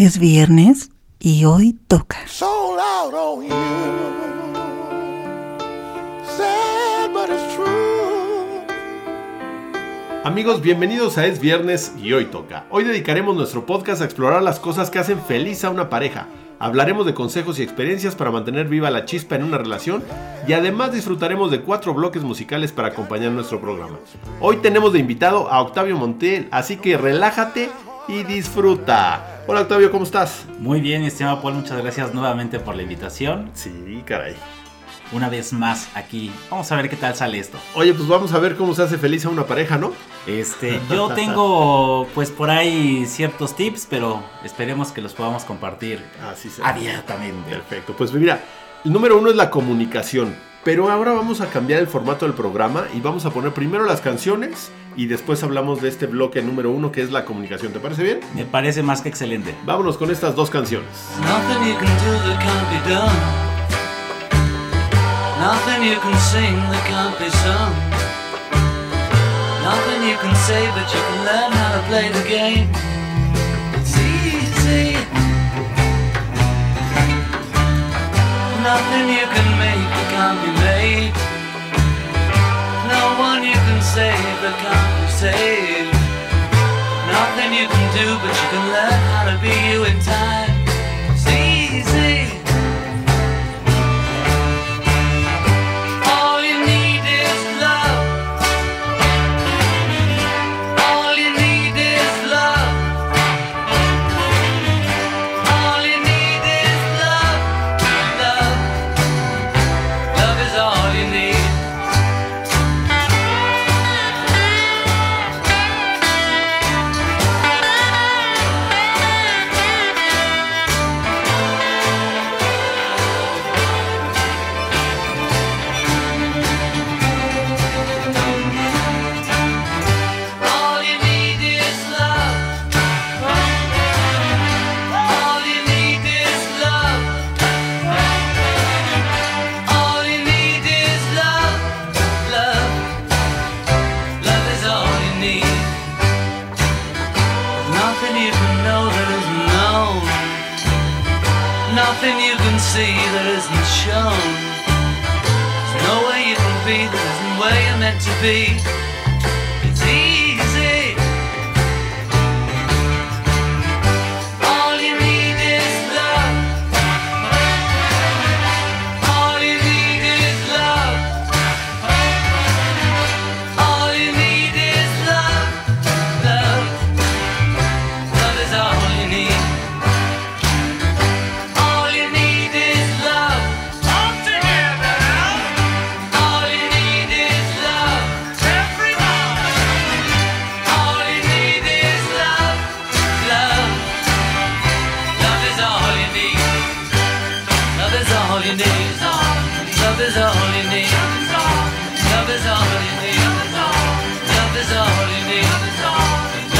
Es viernes y hoy toca. sold out on you. Sad, but it's true. Amigos, bienvenidos a Es Viernes y hoy toca. Hoy dedicaremos nuestro podcast a explorar las cosas que hacen feliz a una pareja. Hablaremos de consejos y experiencias para mantener viva la chispa en una relación y además disfrutaremos de cuatro bloques musicales para acompañar nuestro programa. Hoy tenemos de invitado a Octavio Montiel, así que relájate y disfruta. Hola Octavio, ¿cómo estás? Muy bien, estimado Paul, muchas gracias nuevamente por la invitación. Sí, caray. Una vez más aquí. Vamos a ver qué tal sale esto. Oye, pues vamos a ver cómo se hace feliz a una pareja, ¿no? Este, yo tengo pues por ahí ciertos tips, pero esperemos que los podamos compartir Así será. abiertamente. Perfecto, pues mira, el número uno es la comunicación, pero ahora vamos a cambiar el formato del programa y vamos a poner primero las canciones y después hablamos de este bloque número uno que es la comunicación. ¿Te parece bien? Me parece más que excelente. Vámonos con estas dos canciones. Nothing you can do that can't be done. Nothing you can sing that can't be sung. Nothing you can say, but you can learn how to play the game. Nothing you can make that can't be made. No one you can save that can't be saved. Nothing you can do, but you can learn how to be you in time.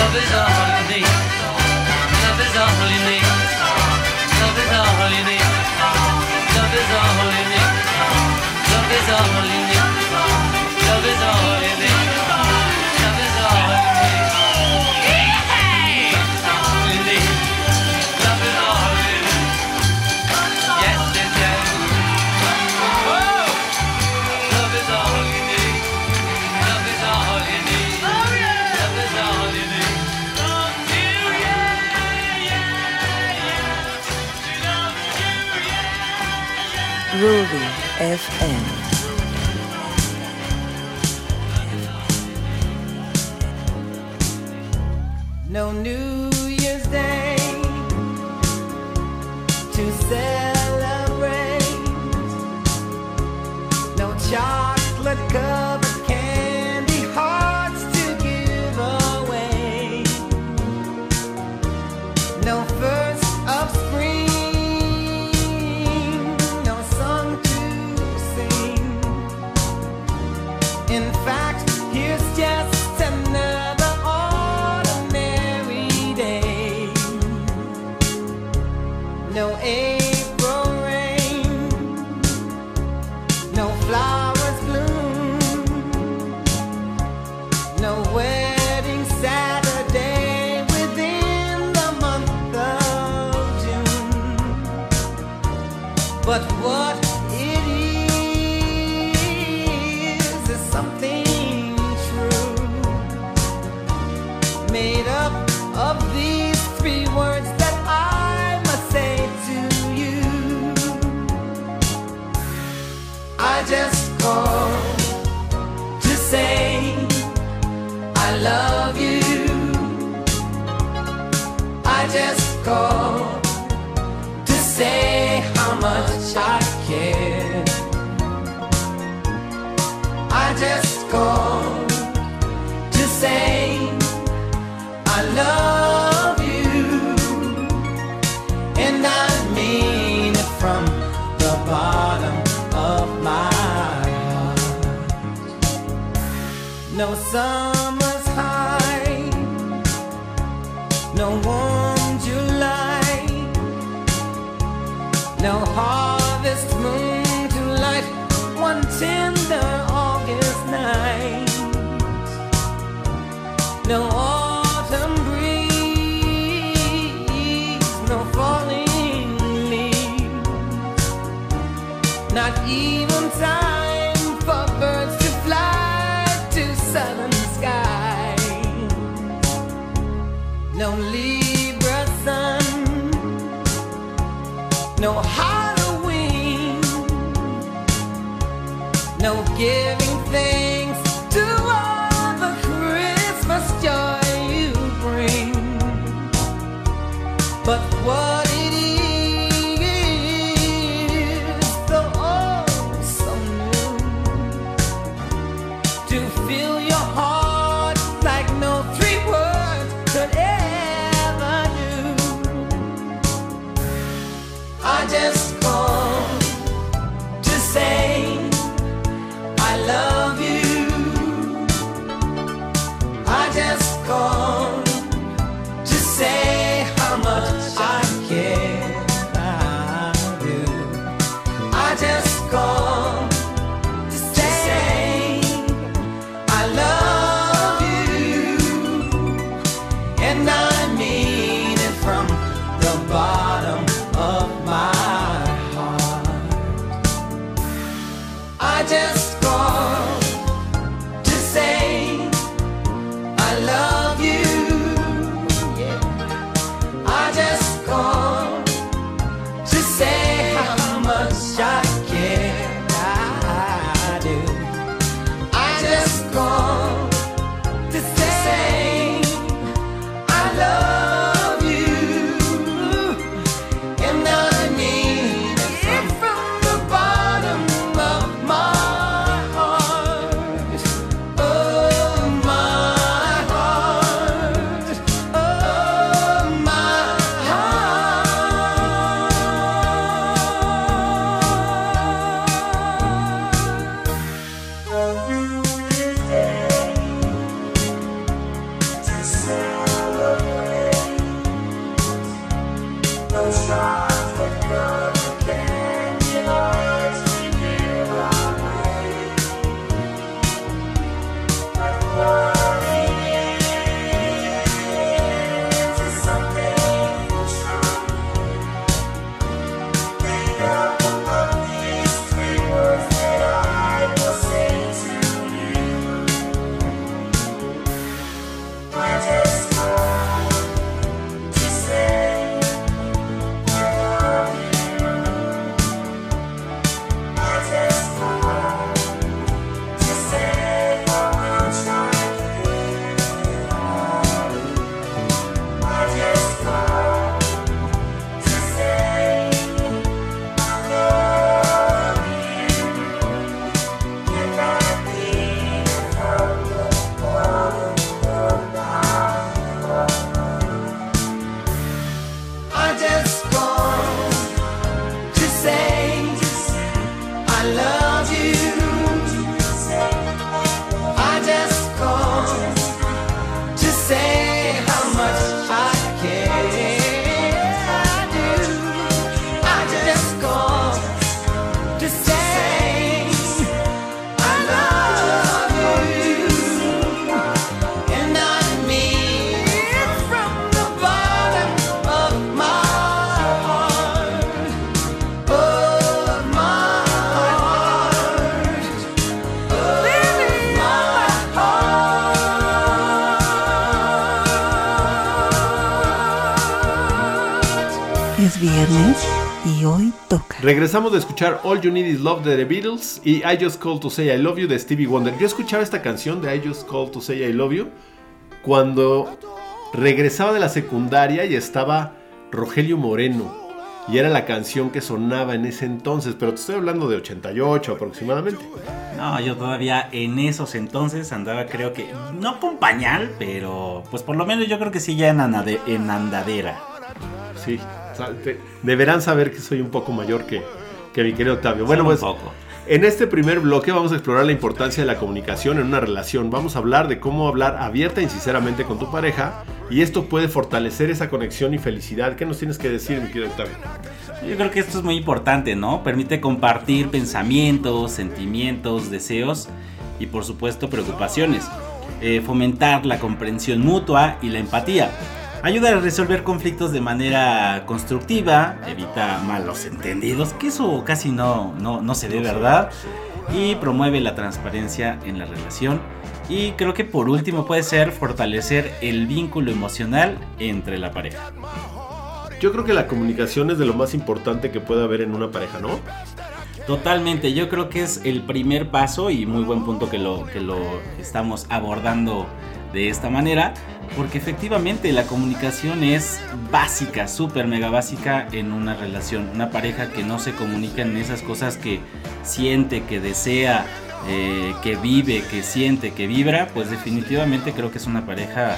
Love is all you need. FM. No New made up of these three words that I must say to you. I just called to say I love you. I just called to say how much I care. I just called. sun. Regresamos de escuchar All You Need Is Love de The Beatles y I Just Called to Say I Love You de Stevie Wonder. Yo escuchaba esta canción de I Just Called to Say I Love You cuando regresaba de la secundaria y estaba Rogelio Moreno. Y era la canción que sonaba en ese entonces, pero te estoy hablando de 88 aproximadamente. No, yo todavía en esos entonces andaba, creo que, no con pañal, pero pues por lo menos yo creo que sí ya en, andadera. Sí, deberán saber que soy un poco mayor que, que mi querido Octavio. Bueno, pues. En este primer bloque vamos a explorar la importancia de la comunicación en una relación. Vamos a hablar de cómo hablar abierta y sinceramente con tu pareja y esto puede fortalecer esa conexión y felicidad. ¿Qué nos tienes que decir, mi querido Octavio? Yo creo que esto es muy importante, ¿no? Permite compartir pensamientos, sentimientos, deseos y por supuesto preocupaciones. Eh, fomentar la comprensión mutua y la empatía. Ayuda a resolver conflictos de manera constructiva, evita malos entendidos, que eso casi no, no, no se ve, ¿verdad? Y promueve la transparencia en la relación. Y creo que por último puede ser fortalecer el vínculo emocional entre la pareja. Yo creo que la comunicación es de lo más importante que puede haber en una pareja, ¿no? Totalmente, yo creo que es el primer paso y muy buen punto que lo, que lo estamos abordando de esta manera, porque efectivamente la comunicación es básica, súper mega básica en una relación. Una pareja que no se comunica en esas cosas que siente, que desea, eh, que vive, que siente, que vibra, pues definitivamente creo que es una pareja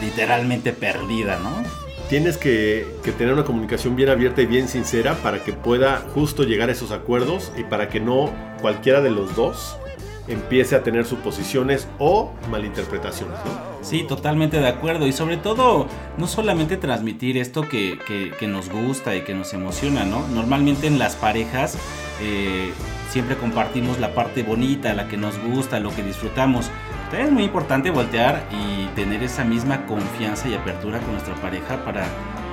literalmente perdida, ¿no? Tienes que, que tener una comunicación bien abierta y bien sincera para que pueda justo llegar a esos acuerdos y para que no cualquiera de los dos empiece a tener suposiciones o malinterpretaciones. Sí, totalmente de acuerdo. Y sobre todo, no solamente transmitir esto que, que- nos gusta y que nos emociona, ¿no? Normalmente en las parejas eh, siempre compartimos la parte bonita, la que nos gusta, lo que disfrutamos. También es muy importante voltear y tener esa misma confianza y apertura con nuestra pareja para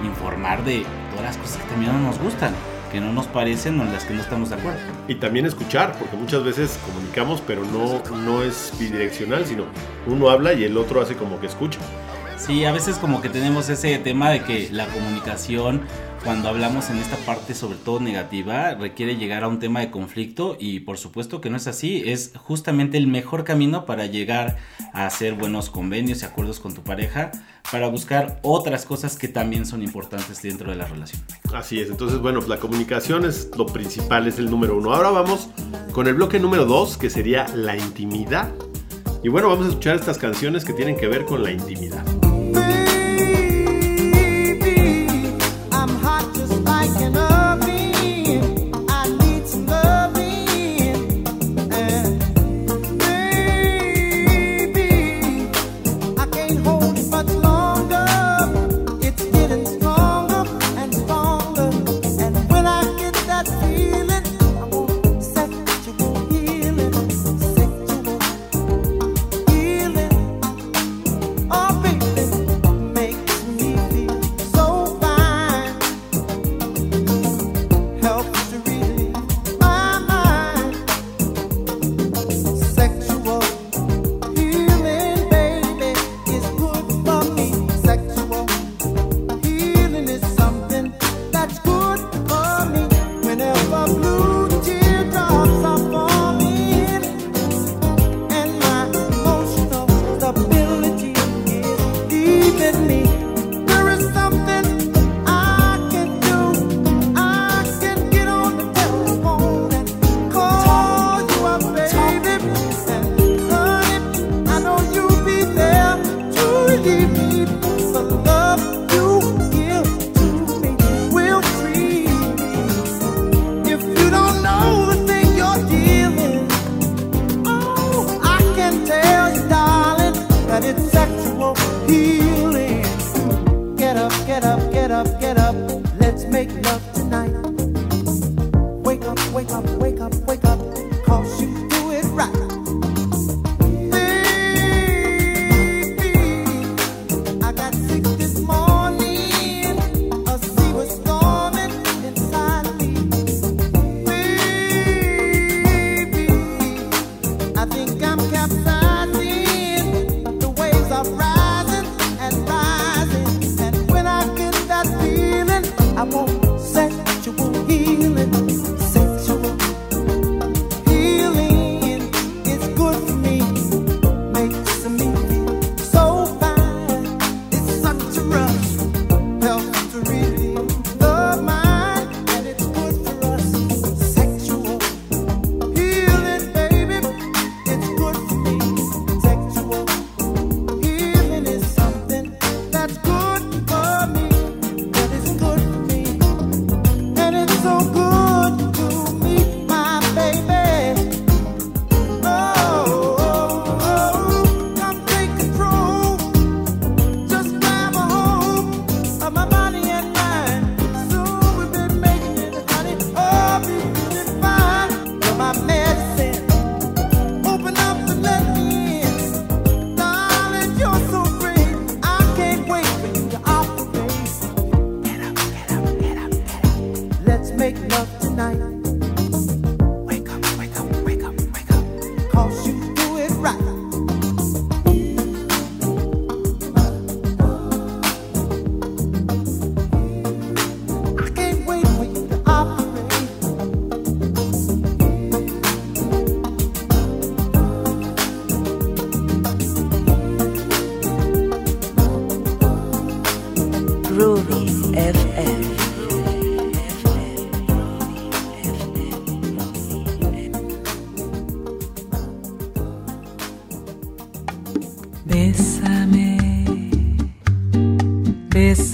informar de todas las cosas que también no nos gustan, que no nos parecen o en las que no estamos de acuerdo. Y también escuchar, porque muchas veces comunicamos, pero no, no es bidireccional, sino uno habla y el otro hace como que escucha. Sí, a veces como que tenemos ese tema de que la comunicación, cuando hablamos en esta parte sobre todo negativa, requiere llegar a un tema de conflicto y por supuesto que no es así, es justamente el mejor camino para llegar a hacer buenos convenios y acuerdos con tu pareja, para buscar otras cosas que también son importantes dentro de la relación. Así es, entonces bueno, la comunicación es lo principal, es el número uno. Ahora vamos con el bloque número dos, que sería la intimidad. Y bueno, vamos a escuchar estas canciones que tienen que ver con la intimidad.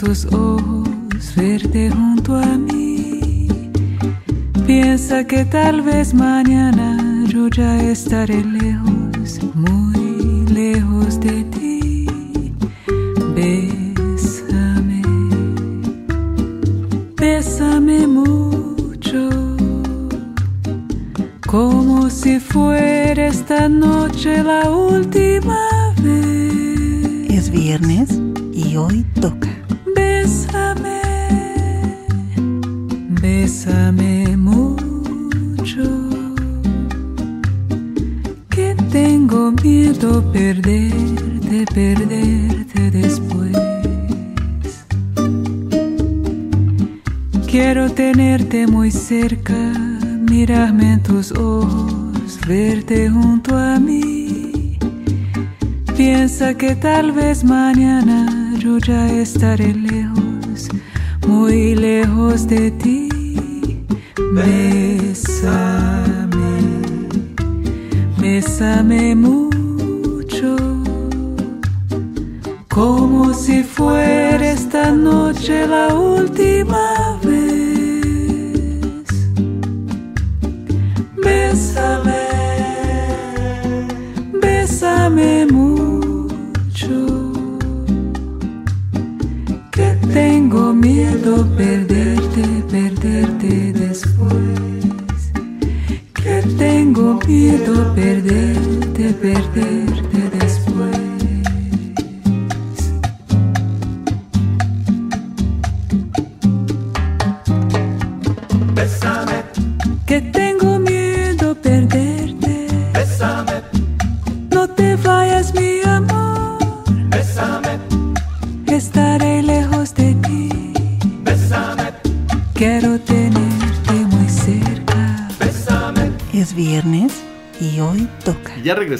tus ojos verte junto a mí. Piensa que tal vez mañana yo ya estaré lejos mucho, que tengo miedo perderte, perderte después, que tengo miedo perderte, perderte.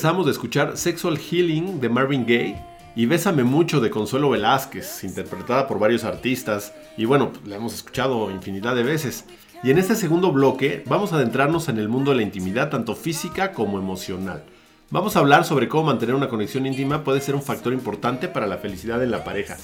regresamos de escuchar Sexual Healing de Marvin Gaye y Bésame mucho de Consuelo Velázquez, interpretada por varios artistas y bueno, la hemos escuchado infinidad de veces. Y en este segundo bloque vamos a adentrarnos en el mundo de la intimidad, tanto física como emocional. Vamos a hablar sobre cómo mantener una conexión íntima puede ser un factor importante para la felicidad en la pareja.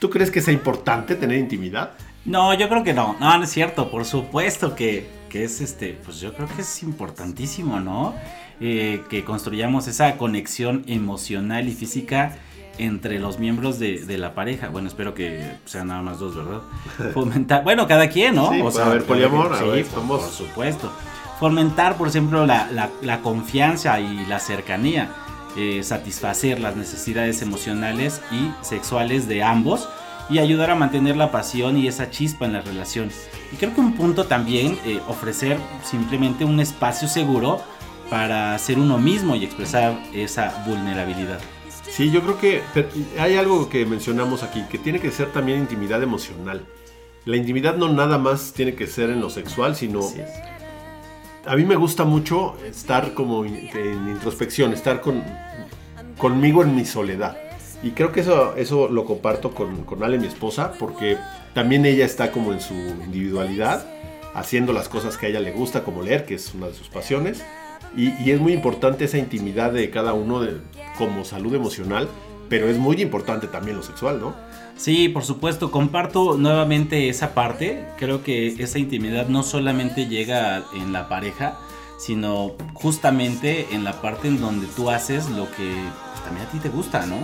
¿Tú crees que sea importante tener intimidad? No, yo creo que no. No, no es cierto. Por supuesto que, que es este, pues yo creo que es importantísimo, ¿no? Eh, que construyamos esa conexión emocional y física entre los miembros de, de, la pareja. Bueno, espero que sean nada más dos, ¿verdad? Fomentar, bueno, cada quien, ¿no? Sí, o a ver, poliamor, sí, a por, por, supuesto. Fomentar, por ejemplo, la, la, la confianza y la cercanía, eh, satisfacer las necesidades emocionales y sexuales de ambos y ayudar a mantener la pasión y esa chispa en la relación. Y creo que un punto también, eh, ofrecer simplemente un espacio seguro para ser uno mismo y expresar esa vulnerabilidad. Sí, yo creo que hay algo que mencionamos aquí, que tiene que ser también intimidad emocional. La intimidad no nada más tiene que ser en lo sexual, sino a mí me gusta mucho estar como en introspección, estar con, conmigo en mi soledad. Y creo que eso, eso lo comparto con, con Ale, mi esposa, porque también ella está como en su individualidad, haciendo las cosas que a ella le gusta, como leer, que es una de sus pasiones. Y, y es muy importante esa intimidad de cada uno de- como salud emocional, pero es muy importante también lo sexual, ¿no? Sí, por supuesto, comparto nuevamente esa parte. Creo que esa intimidad no solamente llega en la pareja, sino justamente en la parte en donde tú haces lo que pues, también a ti te gusta, ¿no?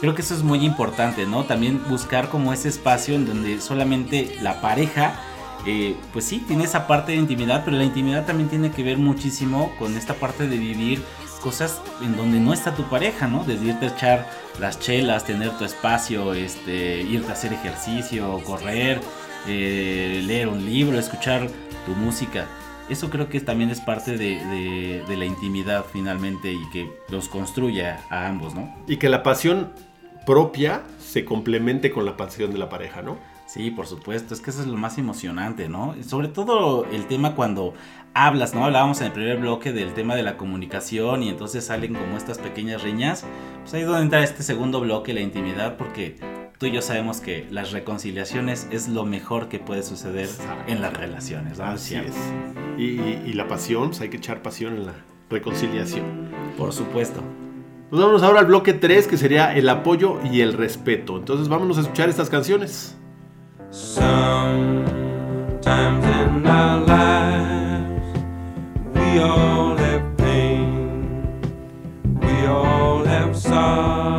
Creo que eso es muy importante, ¿no? También buscar como ese espacio en donde solamente la pareja, eh, pues sí, tiene esa parte de intimidad, pero la intimidad también tiene que ver muchísimo con esta parte de vivir cosas en donde no está tu pareja, ¿no? Desde irte a echar las chelas, tener tu espacio, este, irte a hacer ejercicio, correr, eh, leer un libro, escuchar tu música. Eso creo que también es parte de, de- de la intimidad finalmente y que los construye a, a ambos, ¿no? Y que la pasión propia se complemente con la pasión de la pareja, ¿no? Sí, por supuesto, es que eso es lo más emocionante, ¿no? Sobre todo el tema cuando hablas, ¿no? Hablábamos en el primer bloque del tema de la comunicación y entonces salen como estas pequeñas riñas. Pues ahí es donde entra este segundo bloque, la intimidad, porque tú y yo sabemos que las reconciliaciones es lo mejor que puede suceder en las relaciones, ¿no? Así es. Y, y- y la pasión, pues hay que echar pasión en la reconciliación. Por supuesto. Nos vamos ahora al bloque 3, que sería el apoyo y el respeto. Entonces vámonos a escuchar estas canciones. Sometimes in our lives, we all have pain, we all have sorrow.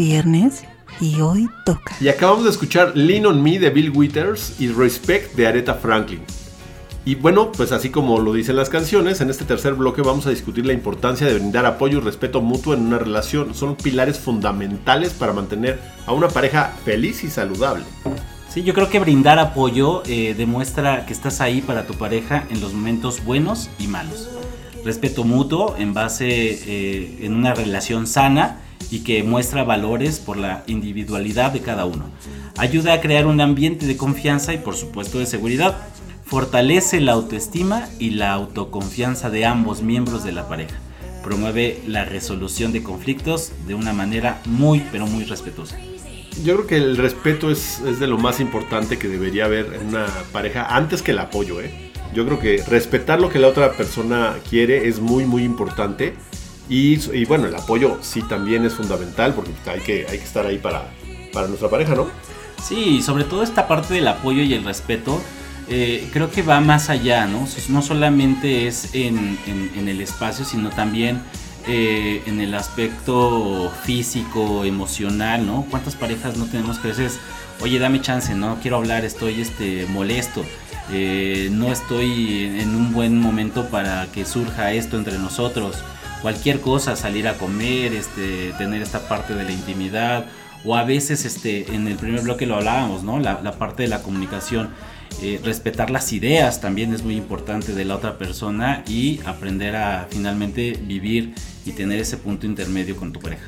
Viernes y hoy toca. Y acabamos de escuchar Lean on Me de Bill Withers y Respect de Aretha Franklin. Y bueno, pues así como lo dicen las canciones, en este tercer bloque vamos a discutir la importancia de brindar apoyo y respeto mutuo en una relación. Son pilares fundamentales para mantener a una pareja feliz y saludable. Sí, yo creo que brindar apoyo eh, demuestra que estás ahí para tu pareja en los momentos buenos y malos. Respeto mutuo en base eh, en una relación sana y que muestra valores por la individualidad de cada uno. Ayuda a crear un ambiente de confianza y por supuesto de seguridad. Fortalece la autoestima y la autoconfianza de ambos miembros de la pareja. Promueve la resolución de conflictos de una manera muy pero muy respetuosa. Yo creo que el respeto es, de lo más importante que debería haber en una pareja antes que el apoyo, ¿eh? Yo creo que respetar lo que la otra persona quiere es muy muy importante y, y bueno, el apoyo sí también es fundamental porque hay que, hay que estar ahí para, para nuestra pareja, ¿no? Sí, sobre todo esta parte del apoyo y el respeto, eh, creo que va más allá, ¿no? No solamente es en, en- el espacio, sino también eh, en el aspecto físico, emocional, ¿no? ¿Cuántas parejas no tenemos que veces, oye, dame chance, no quiero hablar, estoy este, molesto, eh, no estoy en un buen momento para que surja esto entre nosotros? Cualquier cosa, salir a comer, este, tener esta parte de la intimidad, o a veces este, en el primer bloque lo hablábamos, ¿no? La, la parte de la comunicación. Eh, respetar las ideas también es muy importante de la otra persona y aprender a finalmente vivir y tener ese punto intermedio con tu pareja.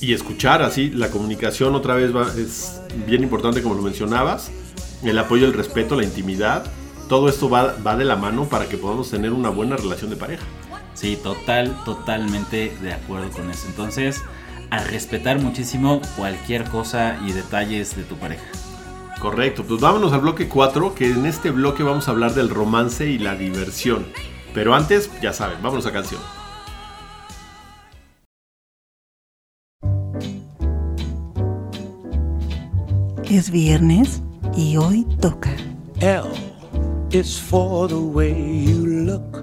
Y escuchar así, la comunicación otra vez va- es bien importante como lo mencionabas. el apoyo, el respeto, la intimidad. Todo esto va, va de la mano para que podamos tener una buena relación de pareja. Sí, total, totalmente de acuerdo con eso. Entonces, a respetar muchísimo cualquier cosa y detalles de tu pareja. Correcto, pues vámonos al bloque 4, que en este bloque vamos a hablar del romance y la diversión. Pero antes, ya saben, vámonos a canción. Es viernes y hoy toca. L is for the way you look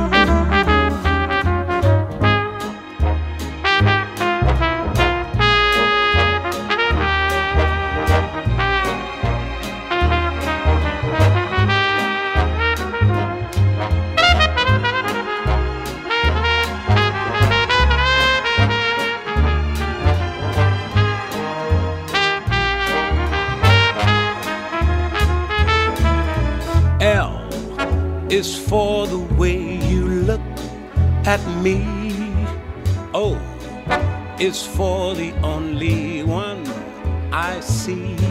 Me. Oh, o is for the only one I see.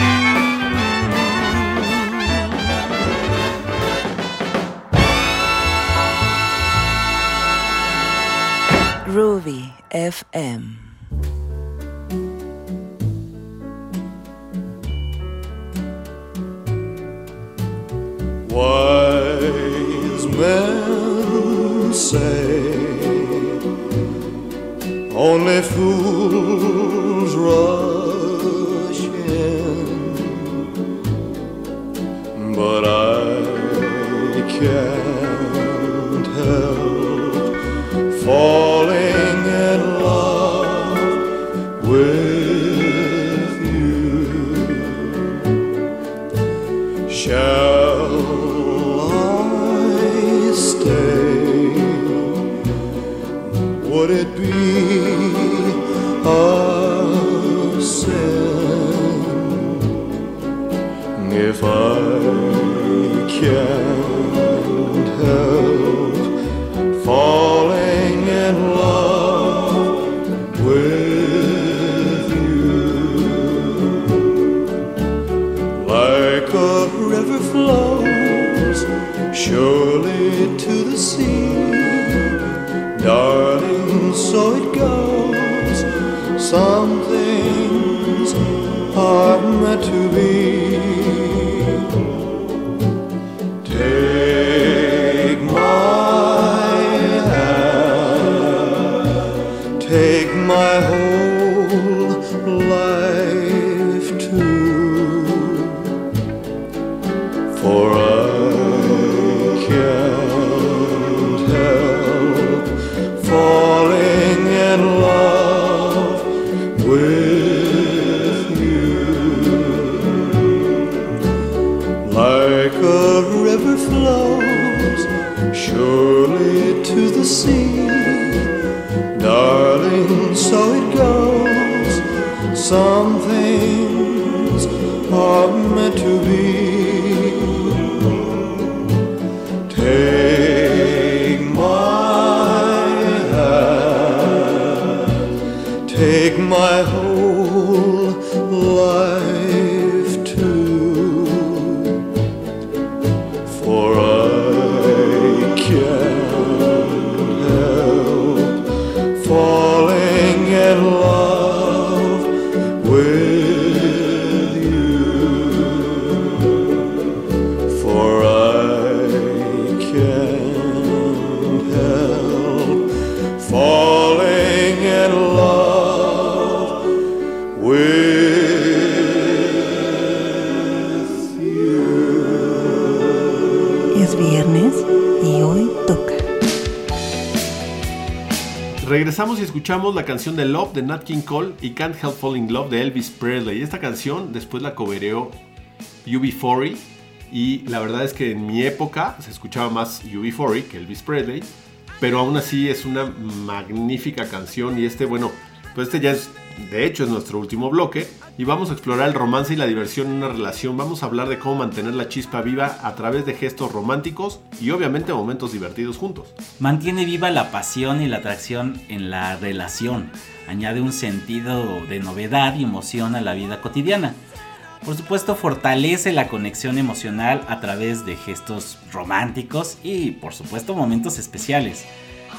Groovy FM. Wise men say only fools rush in, but I can't like a river flows surely to the sea. Darling, so it goes. Some things are meant to be. Regresamos y escuchamos la canción de Love de Nat King Cole y Can't Help Falling in Love de Elvis Presley. Esta canción después la cobereó UB40 y la verdad es que en mi época se escuchaba más UB40 que Elvis Presley, pero aún así es una magnífica canción y este, bueno, pues este ya es, de hecho es nuestro último bloque y vamos a explorar el romance y la diversión en una relación. Vamos a hablar de cómo mantener la chispa viva a través de gestos románticos y obviamente momentos divertidos juntos. Mantiene viva la pasión y la atracción en la relación. Añade un sentido de novedad y emoción a la vida cotidiana. Por supuesto, fortalece la conexión emocional a través de gestos románticos y, por supuesto, momentos especiales.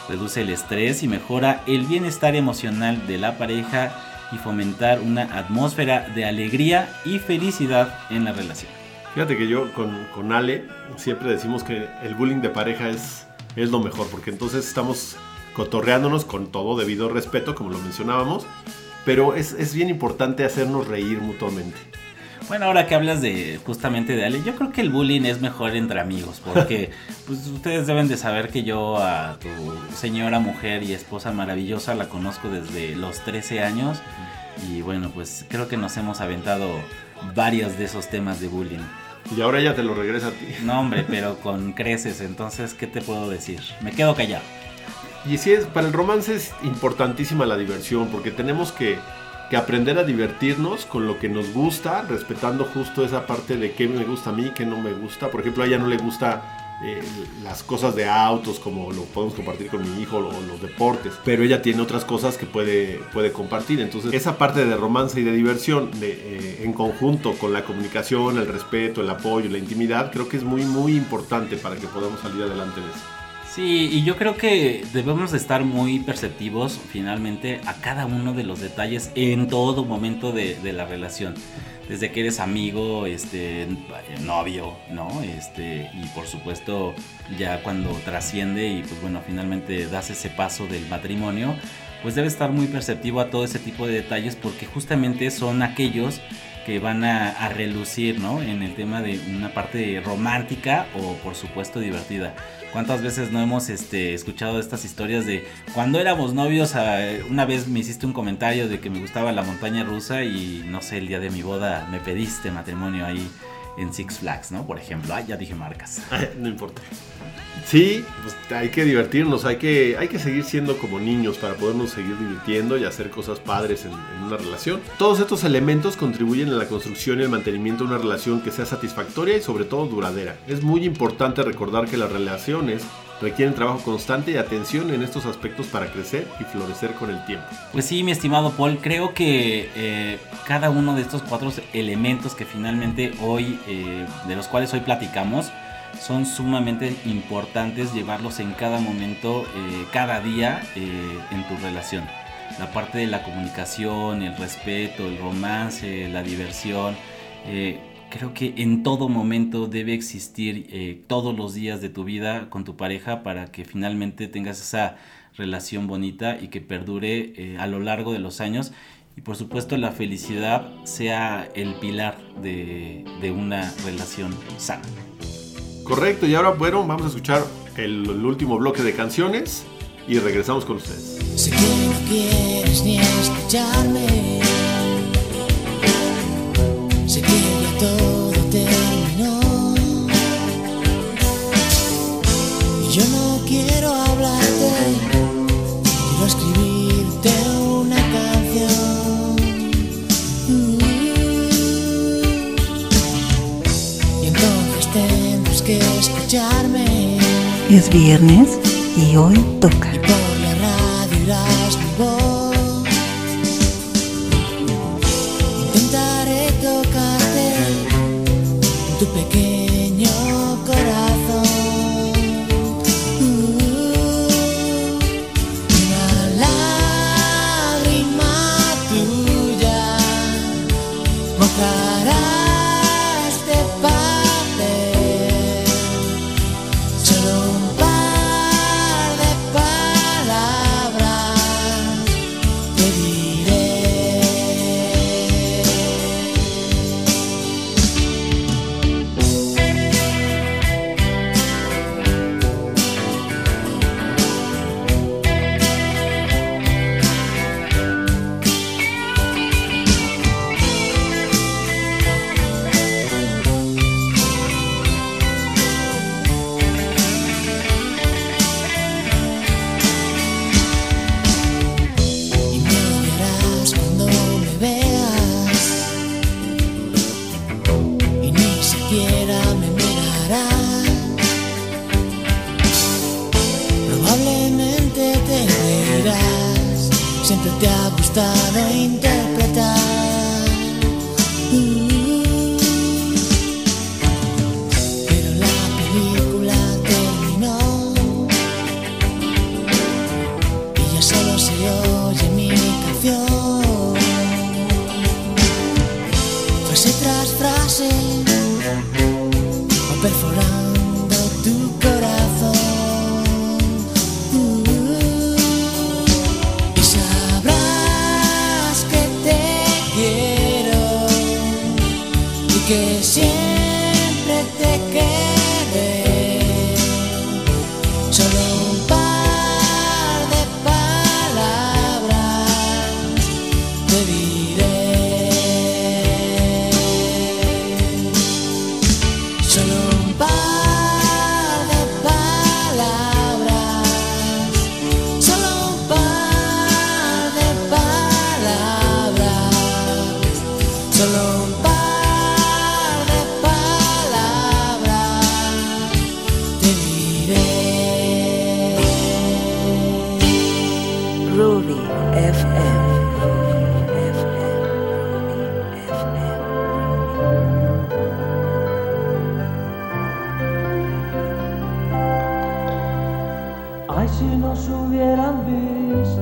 Reduce el estrés y mejora el bienestar emocional de la pareja y fomentar una atmósfera de alegría y felicidad en la relación. Fíjate que yo con, con Ale siempre decimos que el bullying de pareja es, es lo mejor, porque entonces estamos cotorreándonos con todo debido respeto, como lo mencionábamos, pero es, es bien importante hacernos reír mutuamente. Bueno, ahora que hablas de justamente de Ale, yo creo que el bullying es mejor entre amigos, porque pues, ustedes deben de saber que yo a tu señora mujer y esposa maravillosa la conozco desde los 13 años y bueno, pues creo que nos hemos aventado varios de esos temas de bullying. Y ahora ya te lo regresa a ti. No, hombre, pero con creces, entonces, ¿qué te puedo decir? Me quedo callado. Y sí, es, para el romance es importantísima la diversión, porque tenemos que, que aprender a divertirnos con lo que nos gusta, respetando justo esa parte de qué me gusta a mí, qué no me gusta. Por ejemplo, a ella no le gusta eh, las cosas de autos, como lo podemos compartir con mi hijo, o los deportes, pero ella tiene otras cosas que puede, puede compartir. Entonces, esa parte de romance y de diversión de, eh, en conjunto con la comunicación, el respeto, el apoyo, la intimidad, creo que es muy, muy importante para que podamos salir adelante en eso. Sí, y yo creo que debemos de estar muy perceptivos finalmente a cada uno de los detalles en todo momento de, de la relación. Desde que eres amigo, este, novio, ¿no? Este, y por supuesto ya cuando trasciende y pues bueno, finalmente das ese paso del matrimonio, pues debe estar muy perceptivo a todo ese tipo de detalles porque justamente son aquellos que van a, a relucir, ¿no? En el tema de una parte romántica o por supuesto divertida. ¿Cuántas veces no hemos este, escuchado estas historias de cuando éramos novios, ah, una vez me hiciste un comentario de que me gustaba la montaña rusa y no sé, el día de mi boda me pediste matrimonio ahí en Six Flags, ¿no? Por ejemplo, ah, ya dije marcas. no importa. Sí, pues hay que divertirnos, hay que, hay que seguir siendo como niños para podernos seguir divirtiendo y hacer cosas padres en, en, una relación. Todos estos elementos contribuyen a la construcción y el mantenimiento de una relación que sea satisfactoria y sobre todo duradera. Es muy importante recordar que las relaciones requieren trabajo constante y atención en estos aspectos para crecer y florecer con el tiempo. Pues sí, mi estimado Paul, creo que eh, cada uno de estos cuatro elementos que finalmente hoy, eh, de los cuales hoy platicamos, son sumamente importantes llevarlos en cada momento, eh, cada día eh, en tu relación. La parte de la comunicación, el respeto, el romance, la diversión. Eh, creo que en todo momento debe existir eh, todos los días de tu vida con tu pareja para que finalmente tengas esa relación bonita y que perdure eh, a lo largo de los años. Y por supuesto la felicidad sea el pilar de, de una relación sana. Correcto, y ahora bueno, vamos a escuchar el, el, último bloque de canciones y regresamos con ustedes. Sé que no quieres ni escucharme. Sé que todo terminó. Y yo no quiero hablarte, quiero escribirte una canción. tendrás que escucharme. Es viernes y hoy toca. Y por la radio irás mi voz. Intentaré pequeño Ay, si nos hubieran visto,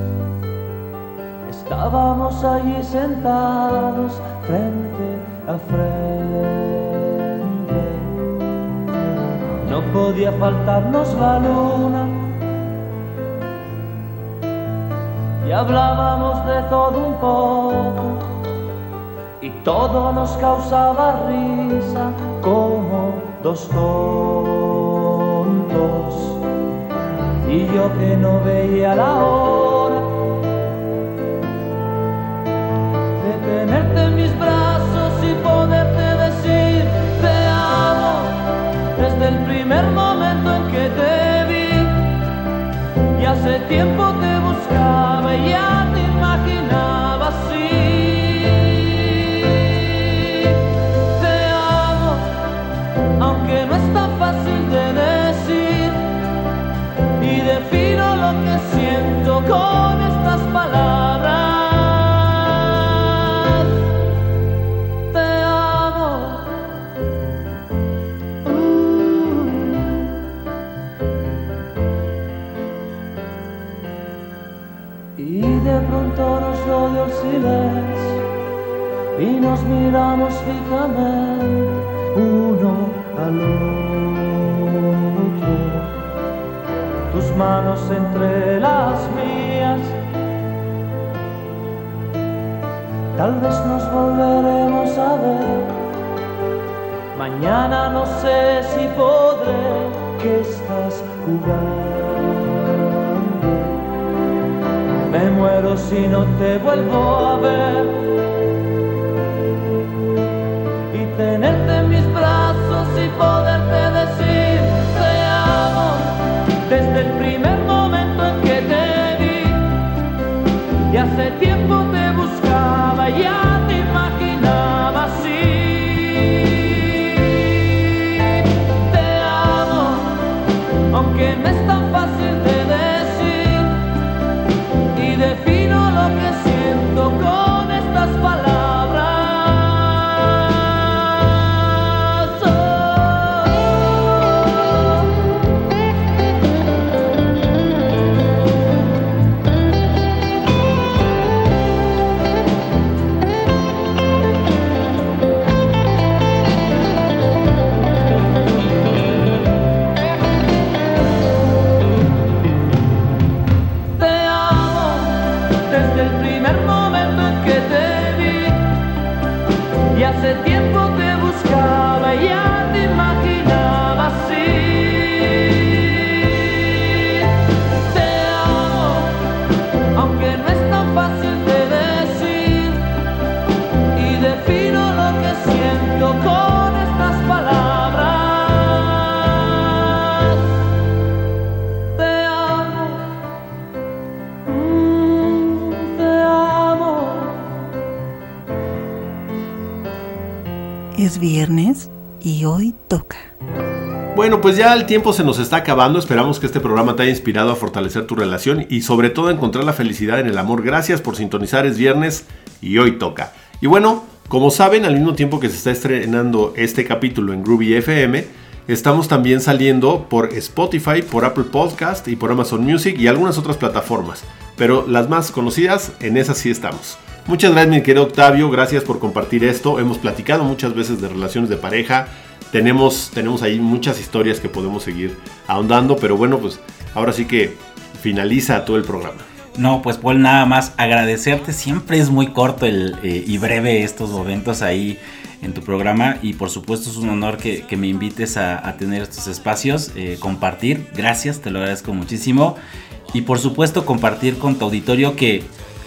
estábamos allí sentados frente a frente. No podía faltarnos la luna hablábamos de todo un poco y todo nos causaba risa como dos tontos. Y yo que no veía la hora de tenerte en mis brazos y poderte decir te amo desde el primer momento en que te vi. Y hace tiempo te buscaba y miramos fijamente uno al otro tus manos entre las mías. Tal vez nos volveremos a ver. Mañana no sé si podré que estás jugando. Me muero si no te vuelvo a ver. Viernes y hoy toca. Bueno, pues ya el tiempo se nos está acabando. Esperamos que este programa te haya inspirado a fortalecer tu relación y sobre todo a encontrar la felicidad en el amor. Gracias por sintonizar. Es viernes y hoy toca. Y bueno, como saben, al mismo tiempo que se está estrenando este capítulo en Groovy FM, estamos también saliendo por Spotify, por Apple Podcast y por Amazon Music y algunas otras plataformas. Pero las más conocidas, en esas sí estamos. Muchas gracias, mi querido Octavio. Gracias por compartir esto. Hemos platicado muchas veces de relaciones de pareja. Tenemos, tenemos ahí muchas historias que podemos seguir ahondando. Pero bueno, pues ahora sí que finaliza todo el programa. No, pues Paul, nada más agradecerte. Siempre es muy corto el, eh, y breve estos momentos ahí en tu programa. Y por supuesto es un honor que, que me invites a, tener estos espacios, eh, compartir. Gracias, te lo agradezco muchísimo. Y por supuesto compartir con tu auditorio que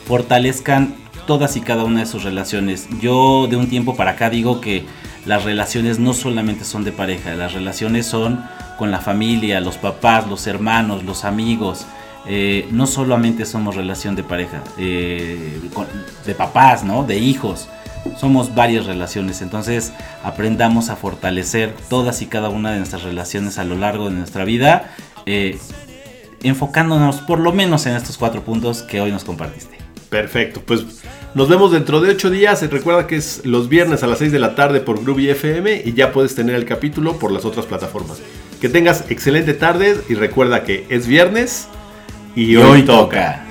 fortalezcan todas y cada una de sus relaciones. Yo de un tiempo para acá digo que las relaciones no solamente son de pareja, las relaciones son con la familia, los papás, los hermanos, los amigos. Eh, no solamente somos relación de pareja, eh, de papás, ¿no? De hijos. Somos varias relaciones, entonces aprendamos a fortalecer todas y cada una de nuestras relaciones a lo largo de nuestra vida, eh, enfocándonos por lo menos en estos cuatro puntos que hoy nos compartiste. Perfecto, pues nos vemos dentro de 8 días. Recuerda que es los viernes a las 6 de la tarde por Groovy FM y ya puedes tener el capítulo por las otras plataformas. Que tengas excelente tarde y recuerda que es viernes y, hoy, toca.